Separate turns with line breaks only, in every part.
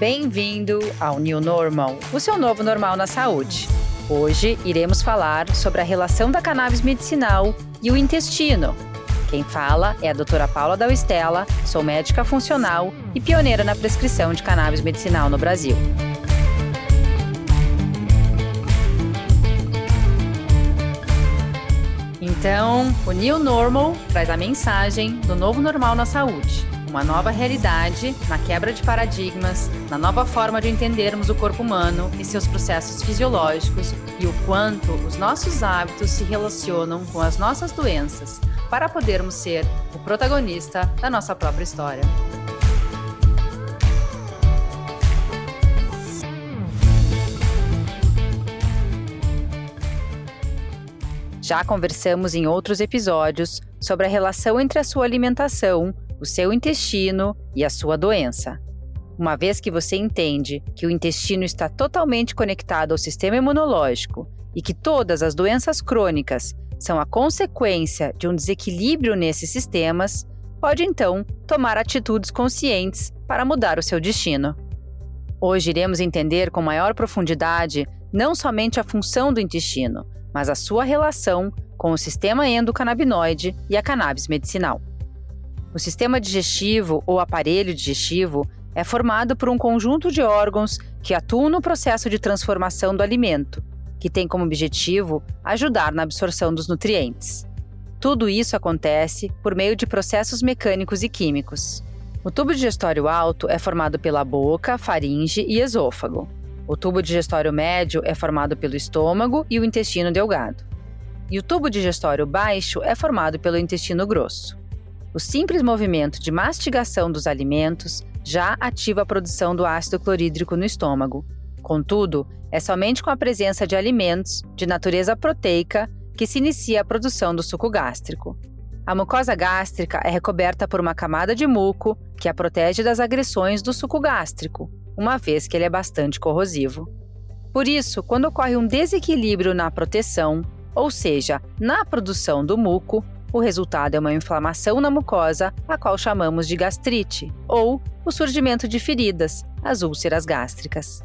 Bem-vindo ao New Normal, o seu novo normal na saúde. Hoje iremos falar sobre a relação da cannabis medicinal e o intestino. Quem fala é a doutora Paula Dalstella, sou médica funcional e pioneira na prescrição de cannabis medicinal no Brasil. Então, o New Normal traz a mensagem do novo normal na saúde uma nova realidade, na quebra de paradigmas, na nova forma de entendermos o corpo humano e seus processos fisiológicos e o quanto os nossos hábitos se relacionam com as nossas doenças, para podermos ser o protagonista da nossa própria história. Já conversamos em outros episódios sobre a relação entre a sua alimentação, o seu intestino e a sua doença. Uma vez que você entende que o intestino está totalmente conectado ao sistema imunológico e que todas as doenças crônicas são a consequência de um desequilíbrio nesses sistemas, pode então tomar atitudes conscientes para mudar o seu destino. Hoje iremos entender com maior profundidade não somente a função do intestino, mas a sua relação com o sistema endocannabinoide e a cannabis medicinal. O sistema digestivo ou aparelho digestivo é formado por um conjunto de órgãos que atuam no processo de transformação do alimento, que tem como objetivo ajudar na absorção dos nutrientes. Tudo isso acontece por meio de processos mecânicos e químicos. O tubo digestório alto é formado pela boca, faringe e esôfago. O tubo digestório médio é formado pelo estômago e o intestino delgado. E o tubo digestório baixo é formado pelo intestino grosso. O simples movimento de mastigação dos alimentos já ativa a produção do ácido clorídrico no estômago. Contudo, é somente com a presença de alimentos de natureza proteica que se inicia a produção do suco gástrico. A mucosa gástrica é recoberta por uma camada de muco que a protege das agressões do suco gástrico, uma vez que ele é bastante corrosivo. Por isso, quando ocorre um desequilíbrio na proteção, ou seja, na produção do muco, o resultado é uma inflamação na mucosa, a qual chamamos de gastrite, ou o surgimento de feridas, as úlceras gástricas.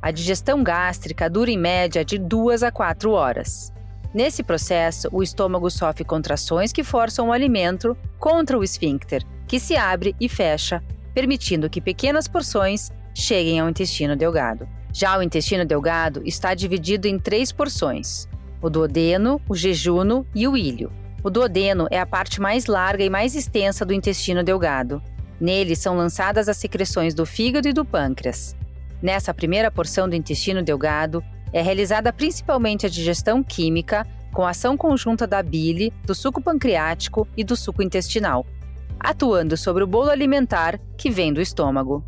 A digestão gástrica dura em média de 2 a 4 horas. Nesse processo, o estômago sofre contrações que forçam o alimento contra o esfíncter, que se abre e fecha, permitindo que pequenas porções cheguem ao intestino delgado. Já o intestino delgado está dividido em três porções: o duodeno, o jejuno e o ilho. O duodeno é a parte mais larga e mais extensa do intestino delgado. Nele são lançadas as secreções do fígado e do pâncreas. Nessa primeira porção do intestino delgado, é realizada principalmente a digestão química, com ação conjunta da bile, do suco pancreático e do suco intestinal, atuando sobre o bolo alimentar que vem do estômago.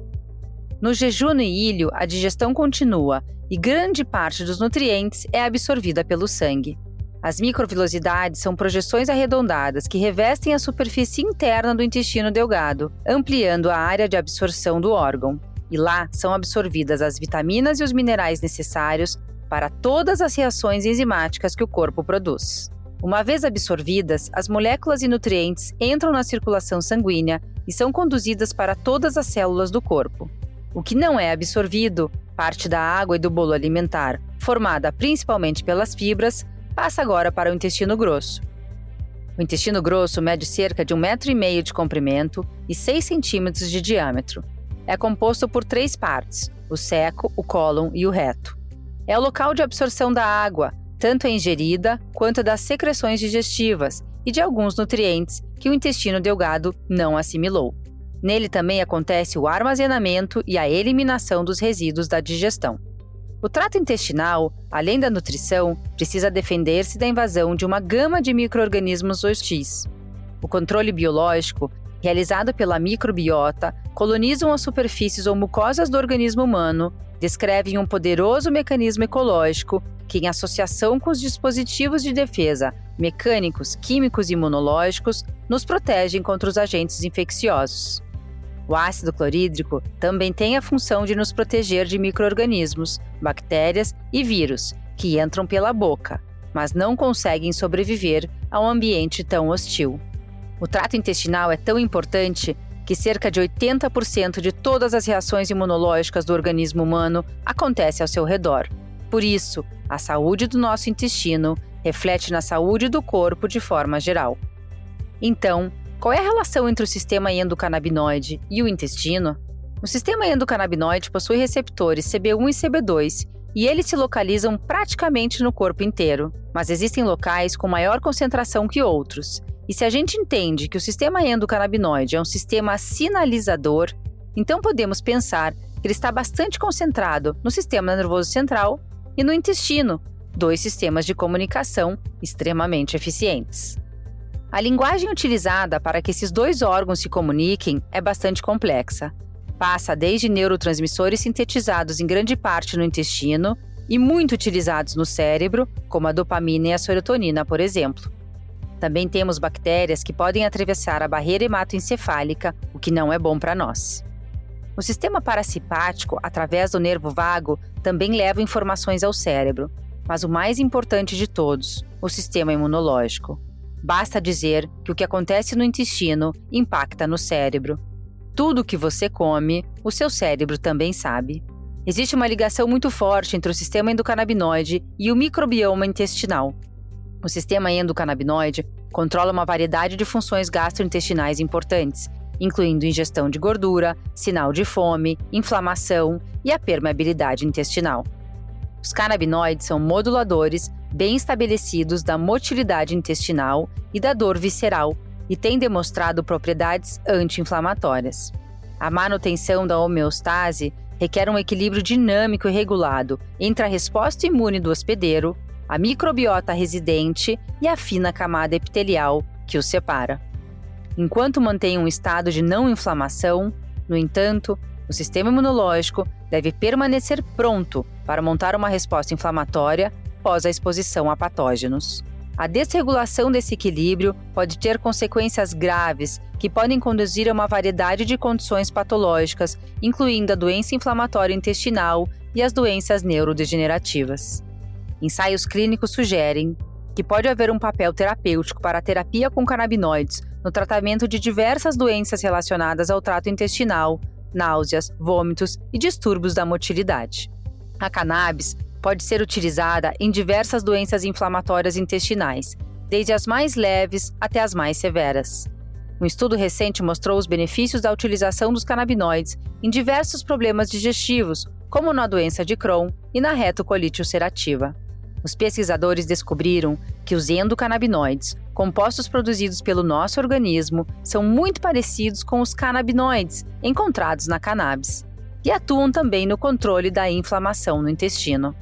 No jejum e ilho, a digestão continua e grande parte dos nutrientes é absorvida pelo sangue. As microvilosidades são projeções arredondadas que revestem a superfície interna do intestino delgado, ampliando a área de absorção do órgão. E lá são absorvidas as vitaminas e os minerais necessários para todas as reações enzimáticas que o corpo produz. Uma vez absorvidas, as moléculas e nutrientes entram na circulação sanguínea e são conduzidas para todas as células do corpo. O que não é absorvido, parte da água e do bolo alimentar, formada principalmente pelas fibras, passa agora para o intestino grosso. O intestino grosso mede cerca de um metro e meio de comprimento e 6 centímetros de diâmetro. É composto por três partes: o seco, o cólon e o reto. É o local de absorção da água, tanto a ingerida quanto das secreções digestivas e de alguns nutrientes que o intestino delgado não assimilou. Nele também acontece o armazenamento e a eliminação dos resíduos da digestão. O trato intestinal, além da nutrição, precisa defender-se da invasão de uma gama de microorganismos hostis. O controle biológico, realizado pela microbiota, colonizam as superfícies ou mucosas do organismo humano, descrevem um poderoso mecanismo ecológico que, em associação com os dispositivos de defesa mecânicos, químicos e imunológicos, nos protegem contra os agentes infecciosos. O ácido clorídrico também tem a função de nos proteger de microorganismos, bactérias e vírus que entram pela boca, mas não conseguem sobreviver a um ambiente tão hostil. O trato intestinal é tão importante que cerca de 80% de todas as reações imunológicas do organismo humano acontecem ao seu redor. Por isso, a saúde do nosso intestino reflete na saúde do corpo de forma geral. Então, qual é a relação entre o sistema endocannabinoide e o intestino? O sistema endocannabinoide possui receptores CB1 e CB2 e eles se localizam praticamente no corpo inteiro, mas existem locais com maior concentração que outros. E se a gente entende que o sistema endocannabinoide é um sistema sinalizador, então podemos pensar que ele está bastante concentrado no sistema nervoso central e no intestino, dois sistemas de comunicação extremamente eficientes. A linguagem utilizada para que esses dois órgãos se comuniquem é bastante complexa. Passa desde neurotransmissores sintetizados em grande parte no intestino e muito utilizados no cérebro, como a dopamina e a serotonina, por exemplo. Também temos bactérias que podem atravessar a barreira hematoencefálica, o que não é bom para nós. O sistema parasimpático, através do nervo vago, também leva informações ao cérebro, mas o mais importante de todos, o sistema imunológico. Basta dizer que o que acontece no intestino impacta no cérebro. Tudo o que você come, o seu cérebro também sabe. Existe uma ligação muito forte entre o sistema endocannabinoide e o microbioma intestinal. O sistema endocannabinoide controla uma variedade de funções gastrointestinais importantes, incluindo ingestão de gordura, sinal de fome, inflamação e a permeabilidade intestinal. Os canabinoides são moduladores bem estabelecidos da motilidade intestinal e da dor visceral e têm demonstrado propriedades anti-inflamatórias. A manutenção da homeostase requer um equilíbrio dinâmico e regulado entre a resposta imune do hospedeiro, a microbiota residente e a fina camada epitelial que os separa. Enquanto mantém um estado de não inflamação, no entanto, o sistema imunológico deve permanecer pronto para montar uma resposta inflamatória após a exposição a patógenos. A desregulação desse equilíbrio pode ter consequências graves que podem conduzir a uma variedade de condições patológicas, incluindo a doença inflamatória intestinal e as doenças neurodegenerativas. Ensaios clínicos sugerem que pode haver um papel terapêutico para a terapia com canabinoides no tratamento de diversas doenças relacionadas ao trato intestinal, náuseas, vômitos e distúrbios da motilidade. A cannabis pode ser utilizada em diversas doenças inflamatórias intestinais, desde as mais leves até as mais severas. Um estudo recente mostrou os benefícios da utilização dos canabinoides em diversos problemas digestivos, como na doença de Crohn e na retocolite ulcerativa. Os pesquisadores descobriram que os endocannabinoides, compostos produzidos pelo nosso organismo, são muito parecidos com os canabinoides encontrados na cannabis e atuam também no controle da inflamação no intestino.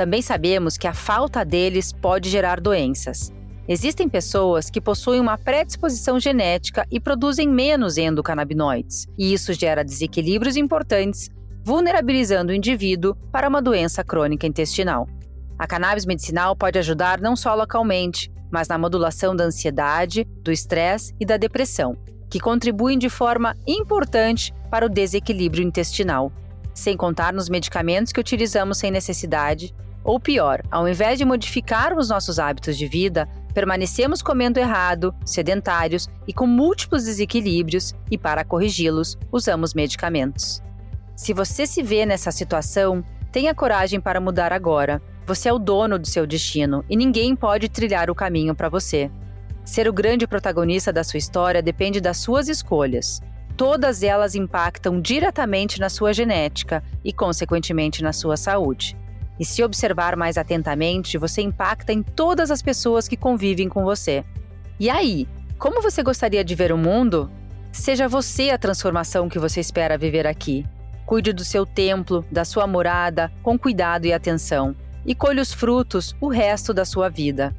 Também sabemos que a falta deles pode gerar doenças. Existem pessoas que possuem uma predisposição genética e produzem menos endocannabinoides, e isso gera desequilíbrios importantes, vulnerabilizando o indivíduo para uma doença crônica intestinal. A cannabis medicinal pode ajudar não só localmente, mas na modulação da ansiedade, do estresse e da depressão, que contribuem de forma importante para o desequilíbrio intestinal, sem contar nos medicamentos que utilizamos sem necessidade ou pior, ao invés de modificarmos nossos hábitos de vida, permanecemos comendo errado, sedentários e com múltiplos desequilíbrios, e para corrigi-los, usamos medicamentos. Se você se vê nessa situação, tenha coragem para mudar agora. Você é o dono do seu destino e ninguém pode trilhar o caminho para você. Ser o grande protagonista da sua história depende das suas escolhas. Todas elas impactam diretamente na sua genética e, consequentemente, na sua saúde. E se observar mais atentamente, você impacta em todas as pessoas que convivem com você. E aí, como você gostaria de ver o mundo? Seja você a transformação que você espera viver aqui. Cuide do seu templo, da sua morada, com cuidado e atenção, e colhe os frutos o resto da sua vida.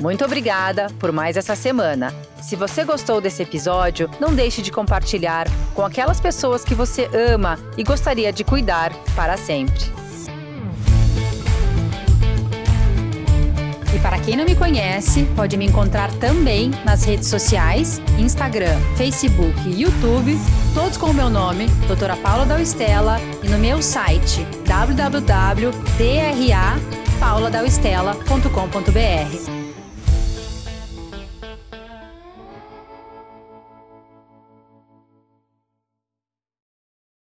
Muito obrigada por mais essa semana. Se você gostou desse episódio, não deixe de compartilhar com aquelas pessoas que você ama e gostaria de cuidar para sempre. E para quem não me conhece, pode me encontrar também nas redes sociais, Instagram, Facebook e YouTube, todos com o meu nome, Doutora Paula Dalstella, e no meu site www.drapaula.com
pílula da Estela.com.br.